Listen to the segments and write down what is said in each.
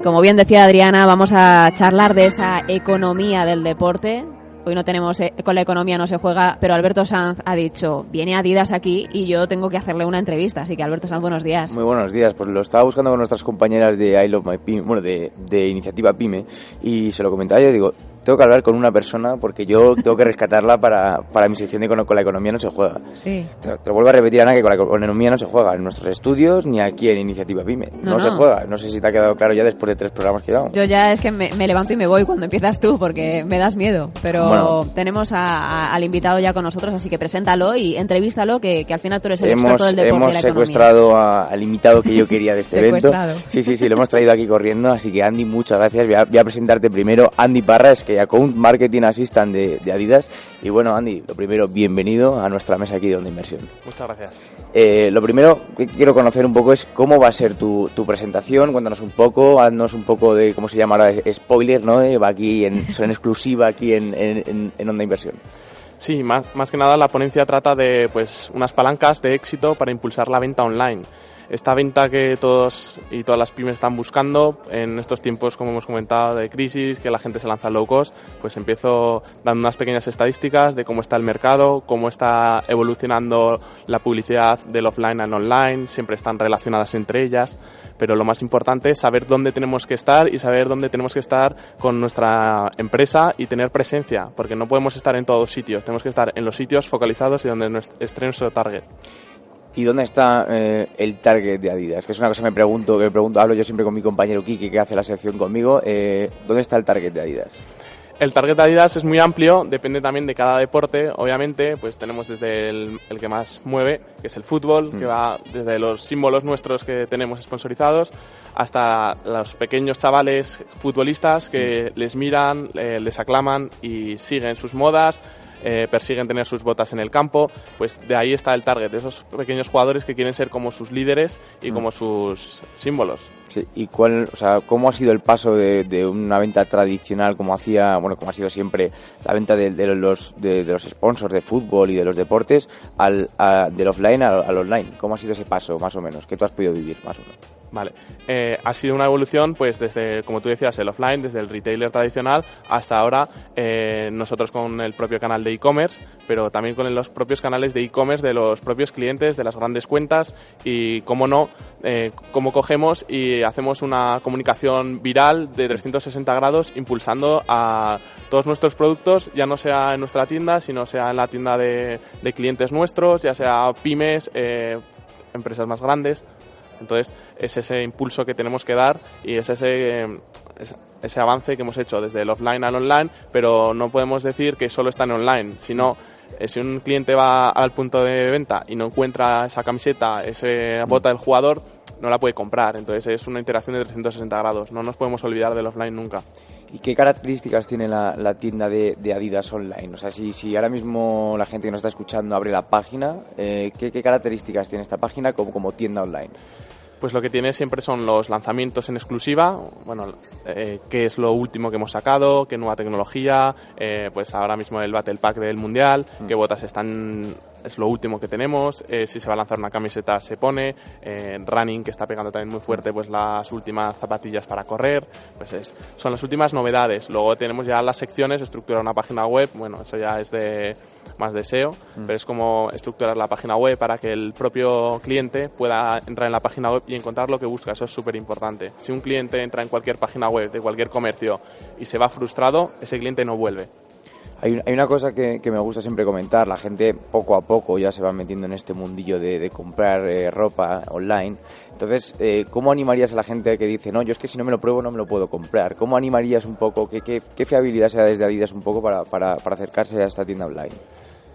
Y como bien decía Adriana, vamos a charlar de esa economía del deporte. Hoy no tenemos, eh, con la economía no se juega, pero Alberto Sanz ha dicho, viene Adidas aquí y yo tengo que hacerle una entrevista. Así que Alberto Sanz, buenos días. Muy buenos días. Pues lo estaba buscando con nuestras compañeras de I Love My Pyme, bueno, de, de Iniciativa Pyme, y se lo comentaba yo, digo, tengo que hablar con una persona porque yo tengo que rescatarla para, para mi sección de con, con la economía no se juega. Sí. Te, te vuelvo a repetir, Ana, que con la economía no se juega en nuestros estudios ni aquí en Iniciativa Pyme. No, No, se no. juega. No sé si te ha quedado claro ya después de tres programas que llevamos. Yo ya es que me, me levanto y me voy cuando empiezas tú porque me das miedo. Pero Bueno. tenemos a- a- al invitado ya con nosotros, así que preséntalo y entrevístalo, que, que al final tú eres el Hemos, experto del deporte y hemos la economía. secuestrado a- al invitado que yo quería de este evento. Sí, sí, sí, lo hemos traído aquí corriendo. Así que Andy, muchas gracias. Voy a, voy a presentarte primero. Andy Parras, que Account Marketing Assistant de, de Adidas. Y bueno, Andy, lo primero, bienvenido a nuestra mesa aquí de Onda Inversión. Muchas gracias. Eh, lo primero que quiero conocer un poco es cómo va a ser tu, tu presentación. Cuéntanos un poco, haznos un poco de, ¿cómo se llama ahora? Spoiler, ¿no? Eh, Va aquí en, en exclusiva aquí en, en- en Onda Inversión. Sí, más, más que nada la ponencia trata de pues unas palancas de éxito para impulsar la venta online. Esta venta que todos y todas las pymes están buscando en estos tiempos, como hemos comentado, de crisis, que la gente se lanza low cost, pues empiezo dando unas pequeñas estadísticas de cómo está el mercado, cómo está evolucionando la publicidad del offline al online, siempre están relacionadas entre ellas, pero lo más importante es saber dónde tenemos que estar y saber dónde tenemos que estar con nuestra empresa y tener presencia, porque no podemos estar en todos sitios, tenemos que estar en los sitios focalizados y donde esté nuestro target. ¿Y dónde está eh, el target de Adidas? Que es una cosa que me pregunto, que me pregunto, hablo yo siempre con mi compañero Kiki, que hace la sección conmigo. eh, ¿Dónde está el target de Adidas? El target de Adidas es muy amplio, depende también de cada deporte, obviamente, pues tenemos desde el, el que más mueve, que es el fútbol, que va desde los símbolos nuestros que tenemos sponsorizados, hasta los pequeños chavales futbolistas que les miran, eh, les aclaman y siguen sus modas, eh, persiguen tener sus botas en el campo, pues de ahí está el target, de esos pequeños jugadores que quieren ser como sus líderes y como sus símbolos. Sí, ¿Y cuál, o sea, cómo ha sido el paso de, de una venta tradicional, como hacía, bueno, como ha sido siempre la venta de, de los de, de los sponsors de fútbol y de los deportes, al, a- del offline al, al online? ¿Cómo ha sido ese paso, más o menos? ¿Qué tú has podido vivir, más o menos? Vale, Eh, ha sido una evolución, pues desde, como tú decías, el offline, desde el retailer tradicional hasta ahora eh, nosotros con el propio canal de e-commerce, pero también con los propios canales de e-commerce de los propios clientes, de las grandes cuentas y, cómo no, eh, cómo cogemos y hacemos una comunicación viral de 360 grados impulsando a todos nuestros productos, ya no sea en nuestra tienda, sino sea en la tienda de, de clientes nuestros, ya sea pymes, eh, empresas más grandes. Entonces, es ese impulso que tenemos que dar y es ese, es- ese avance que hemos hecho desde el offline al online, pero no podemos decir que solo está en online, sino eh, si un cliente va al punto de venta y no encuentra esa camiseta, esa bota del jugador, no la puede comprar. Entonces, es una interacción de 360 grados. No nos podemos olvidar del offline nunca. ¿Y qué características tiene la, la tienda de, de Adidas online? O sea, si, si ahora mismo la gente que nos está escuchando abre la página, eh, ¿qué, qué características tiene esta página como, como tienda online? Pues lo que tiene siempre son los lanzamientos en exclusiva, bueno, eh, qué es lo último que hemos sacado, qué nueva tecnología, eh, pues ahora mismo el Battle Pack del Mundial, qué botas están, es lo último que tenemos, eh, si se va a lanzar una camiseta se pone, eh, Running que está pegando también muy fuerte, pues las últimas zapatillas para correr, pues es, son las últimas novedades. Luego tenemos ya las secciones, estructurar una página web, bueno, eso ya es de más deseo, pero es como estructurar la página web para que el propio cliente pueda entrar en la página web y encontrar lo que busca. Eso es súper importante. Si un cliente entra en cualquier página web de cualquier comercio y se va frustrado, ese cliente no vuelve. Hay, hay una cosa que, que me gusta siempre comentar, la gente poco a poco ya se va metiendo en este mundillo de, de comprar eh, ropa online. Entonces, eh, ¿cómo animarías a la gente que dice, no, yo es que si no me lo pruebo no me lo puedo comprar? ¿Cómo animarías un poco, qué, qué, qué fiabilidad se da desde Adidas un poco para, para, para acercarse a esta tienda online?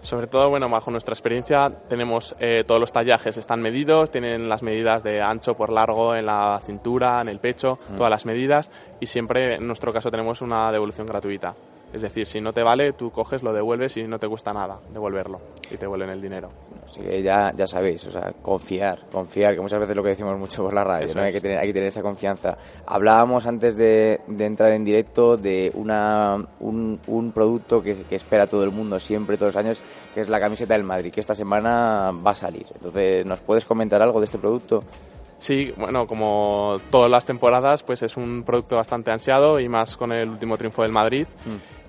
Sobre todo, bueno, bajo nuestra experiencia tenemos eh, todos los tallajes están medidos, tienen las medidas de ancho por largo en la cintura, en el pecho, Mm. todas las medidas y siempre en nuestro caso tenemos una devolución gratuita. Es decir, si no te vale, tú coges, lo devuelves y no te cuesta nada devolverlo y te devuelven el dinero. Así que ya, ya sabéis, o sea, confiar, confiar, que muchas veces lo que decimos mucho por la radio, ¿no? Hay que, tener, hay que tener esa confianza. Hablábamos antes de, de entrar en directo de una, un, un producto que, que espera todo el mundo siempre, todos los años, que es la camiseta del Madrid, que esta semana va a salir. Entonces, ¿nos puedes comentar algo de este producto? Sí, bueno, como todas las temporadas, pues es un producto bastante ansiado y más con el último triunfo del Madrid.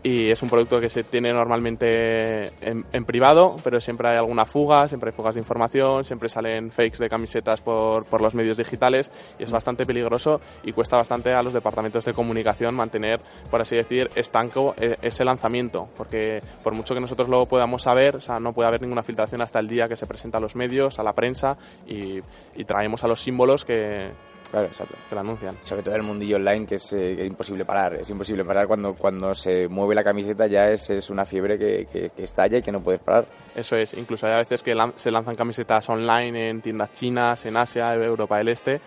Y es un producto que se tiene normalmente en, privado, pero siempre hay alguna fuga, siempre hay fugas de información, siempre salen fakes de camisetas por, por los medios digitales y es bastante peligroso y cuesta bastante a los departamentos de comunicación mantener, por así decir, estanco eh, ese lanzamiento, porque por mucho que nosotros lo podamos saber, no puede haber ninguna filtración hasta el día que se presenta a los medios, a la prensa y traemos a los símbolos que, Claro, exacto. que lo anuncian. Sobre todo el mundillo online, que es, eh, que es imposible parar. Es imposible parar cuando, cuando se mueve la camiseta, ya es, es una fiebre que, que, que estalla y que no puedes parar. Eso es, incluso hay a veces que lan- se lanzan camisetas online en tiendas chinas, en Asia, Europa del Este,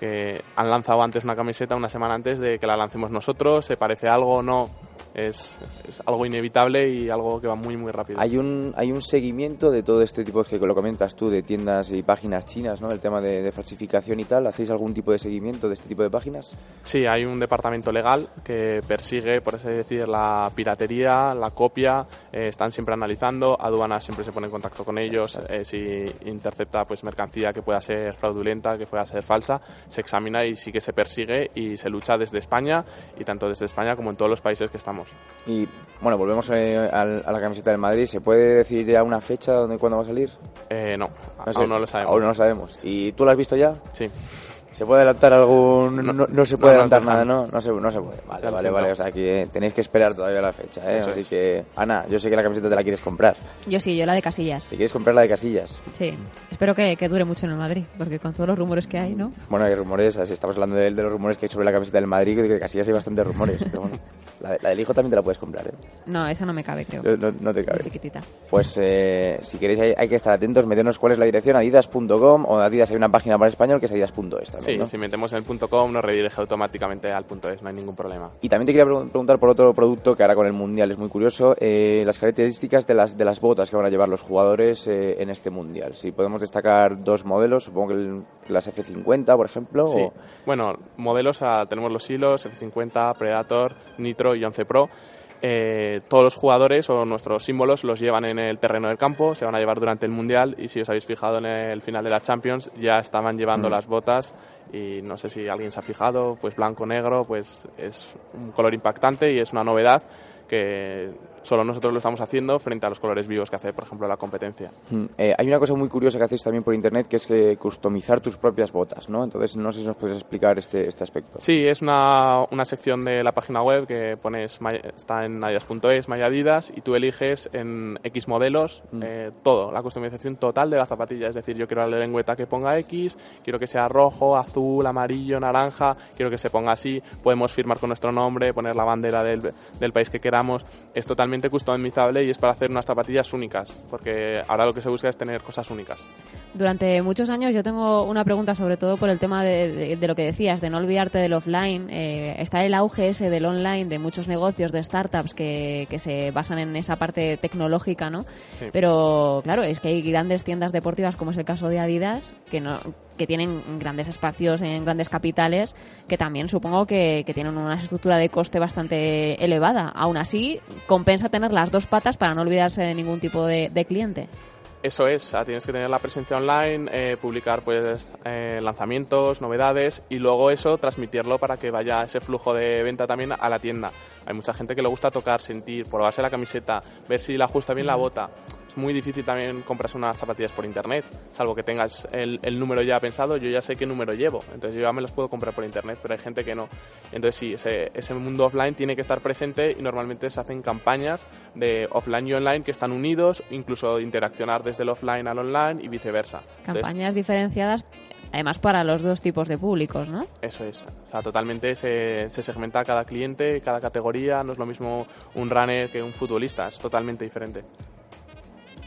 que han lanzado antes una camiseta una semana antes de que la lancemos nosotros, se parece a algo o no. Es, es algo inevitable y algo que va muy, muy rápido. Hay un, hay un seguimiento de todo este tipo que lo comentas tú, de tiendas y páginas chinas, ¿no? El tema de, de falsificación y tal. ¿Hacéis algún tipo de seguimiento de este tipo de páginas? Sí, hay un departamento legal que persigue, por así decir, la piratería, la copia, eh, están siempre analizando, aduanas siempre se pone en contacto con ellos, eh, si intercepta pues mercancía que pueda ser fraudulenta, que pueda ser falsa, se examina y sí que se persigue y se lucha desde España y tanto desde España como en todos los países que estamos. Y bueno, volvemos eh, a la camiseta del Madrid. ¿Se puede decir ya una fecha donde cuándo va a salir? Eh, no, sé. aún no lo sabemos. Aún no lo sabemos. ¿Y tú lo has visto ya? Sí. ¿Se puede adelantar algún...? No, No, no se puede adelantar nada, ¿no? No se, no se puede. Vale, vale, vale. O sea, que eh, tenéis que esperar todavía la fecha, ¿eh? Eso Así es. que, Ana, yo sé que la camiseta te la quieres comprar. Yo sí, yo la de Casillas. ¿Te quieres comprar la de Casillas? Sí. Espero que, que dure mucho en el Madrid, porque con todos los rumores que hay, ¿no? Bueno, hay rumores, así estamos hablando de, de los rumores que hay sobre la camiseta del Madrid, que de Casillas hay bastantes rumores. Pero bueno, la, de- la del hijo también te la puedes comprar, ¿eh? No, esa no me cabe, creo. No, no- no te Muy cabe. chiquitita. Pues eh, si queréis hay, hay que estar atentos, meternos cuál es la dirección, adidas.com o Adidas hay una página para español que es adidas.es también, Sí, ¿no? si metemos en el punto .com nos redirige automáticamente al punto .es, no hay ningún problema. Y también te quería pregun- preguntar por otro producto que ahora con el Mundial es muy curioso, eh, las características de las, de las botas que van a llevar los jugadores eh, en este Mundial. Si podemos destacar dos modelos, supongo que el- las F50, por ejemplo, Sí. o- Bueno, modelos, ah, tenemos los hilos, F50, Predator, Nitro y 11 Pro. Eh, todos los jugadores o nuestros símbolos los llevan en el terreno del campo, se van a llevar durante el Mundial y si os habéis fijado en el final de la Champions ya estaban llevando Mm. las botas y no sé si alguien se ha fijado, pues blanco-negro, pues es un color impactante y es una novedad que solo nosotros lo estamos haciendo frente a los colores vivos que hace, por ejemplo, la competencia. Mm, eh, hay una cosa muy curiosa que hacéis también por internet que es que customizar tus propias botas, ¿no? Entonces no sé si nos puedes explicar este, este aspecto. Sí, es una, una sección de la página web que pones, está en adidas.es, My Adidas, y tú eliges en X modelos Mm. eh, todo, la customización total de la zapatilla. Es decir, yo quiero la lengüeta que ponga X, quiero que sea rojo, azul, amarillo, naranja, quiero que se ponga así, podemos firmar con nuestro nombre, poner la bandera del, del país que queramos. Es totalmente customizable y es para hacer unas zapatillas únicas, porque ahora lo que se busca es tener cosas únicas. Durante muchos años yo tengo una pregunta sobre todo por el tema de, de- de lo que decías, de no olvidarte del offline. Eh, está el auge ese del online, de muchos negocios, de startups que, que se basan en esa parte tecnológica, ¿no? Sí. Pero claro, es que hay grandes tiendas deportivas como es el caso de Adidas que no que tienen grandes espacios en grandes capitales que también supongo que, que tienen una estructura de coste bastante elevada. Aún así, compensa tener las dos patas para no olvidarse de ningún tipo de, de cliente. Eso es, tienes que tener la presencia online, eh, publicar pues eh, lanzamientos, novedades y luego eso transmitirlo para que vaya ese flujo de venta también a la tienda. Hay mucha gente que le gusta tocar, sentir, probarse la camiseta, ver si le ajusta bien la bota. Es muy difícil también compras unas zapatillas por internet, salvo que tengas el, el, número ya pensado, yo ya sé qué número llevo, entonces yo ya me las puedo comprar por internet, pero hay gente que no. Entonces sí, ese, ese mundo offline tiene que estar presente y normalmente se hacen campañas de offline y online que están unidos, incluso interaccionar desde el offline al online y viceversa. Campañas diferenciadas además para los dos tipos de públicos, ¿no? Eso es, o sea, totalmente se, se segmenta cada cliente, cada categoría, no es lo mismo un runner que un futbolista, es totalmente diferente.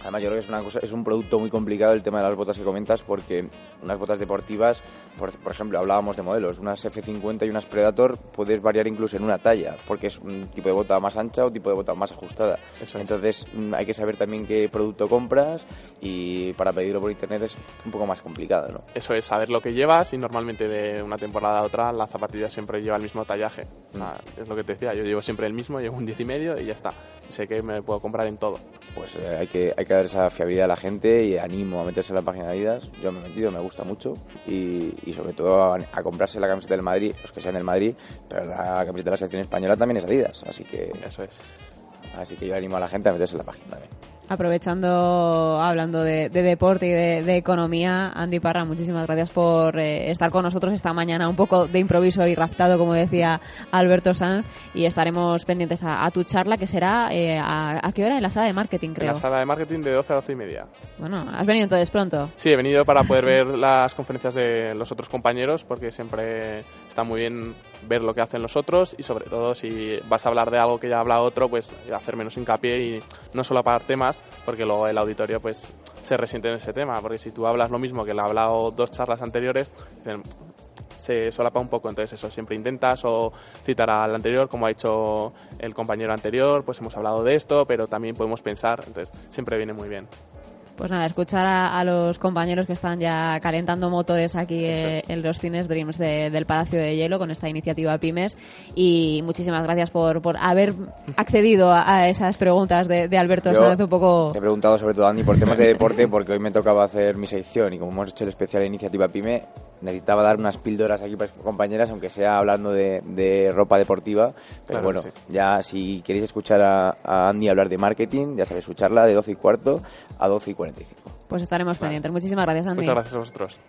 Además, yo creo que es, una cosa, es un producto muy complicado el tema de las botas que comentas, porque unas botas deportivas, por, por, ejemplo, hablábamos de modelos, unas F50 y unas Predator, puedes variar incluso en una talla, porque es un tipo de bota más ancha o tipo de bota más ajustada. Eso Entonces, es. hay que saber también qué producto compras y para pedirlo por internet es un poco más complicado, ¿no? Eso es, saber lo que llevas y normalmente de una temporada a otra la zapatilla siempre lleva el mismo tallaje. O sea, es lo que te decía, yo llevo siempre el mismo, llevo un 10 y medio y ya está. Sé que me puedo comprar en todo. Pues eh, hay, que, hay que dar esa fiabilidad a la gente y animo a meterse en la página de Adidas. Yo me he metido, me gusta mucho y, y sobre todo a, a, comprarse la camiseta del Madrid, los que sean del Madrid, pero la camiseta de la selección española también es Adidas, así que eso es. Así que yo animo a la gente a meterse en la página también. Aprovechando, hablando de, de deporte y de, de, economía, Andy Parra, muchísimas gracias por eh, estar con nosotros esta mañana, un poco de improviso y raptado, como decía Alberto Sanz, y estaremos pendientes a, a tu charla, que será, eh, a, a, qué hora? En la sala de marketing, creo. En la sala de marketing de 12 a 12 y media. Bueno, ¿has venido entonces pronto? Sí, he venido para poder ver las conferencias de los otros compañeros, porque siempre está muy bien ver lo que hacen los otros y sobre todo si vas a hablar de algo que ya habla otro, pues hacer menos hincapié y no solo apagar temas, porque luego el auditorio pues se resiente en ese tema, porque si tú hablas lo mismo que le ha hablado dos charlas anteriores, se solapa un poco, entonces eso, siempre intentas o citar al anterior, como ha hecho el compañero anterior, pues hemos hablado de esto, pero también podemos pensar, entonces siempre viene muy bien. Pues nada, escuchar a, a, los compañeros que están ya calentando motores aquí eh, en los cines Dreams de, del Palacio de Hielo con esta iniciativa Pymes. Y muchísimas gracias por, por haber accedido a, a esas preguntas de, de Alberto Yo un poco. Te he preguntado sobre todo, Andy, por temas de deporte, porque hoy me tocaba hacer mi sección y como hemos hecho el especial iniciativa Pyme, necesitaba dar unas píldoras aquí para compañeras, aunque sea hablando de, de ropa deportiva. Pero Claro, bueno, sí. ya si queréis escuchar a, a Andy hablar de marketing, ya sabéis, escucharla de 12 y cuarto a 12 y 45. Pues estaremos pendientes. Muchísimas gracias, Andy. Muchas gracias a vosotros.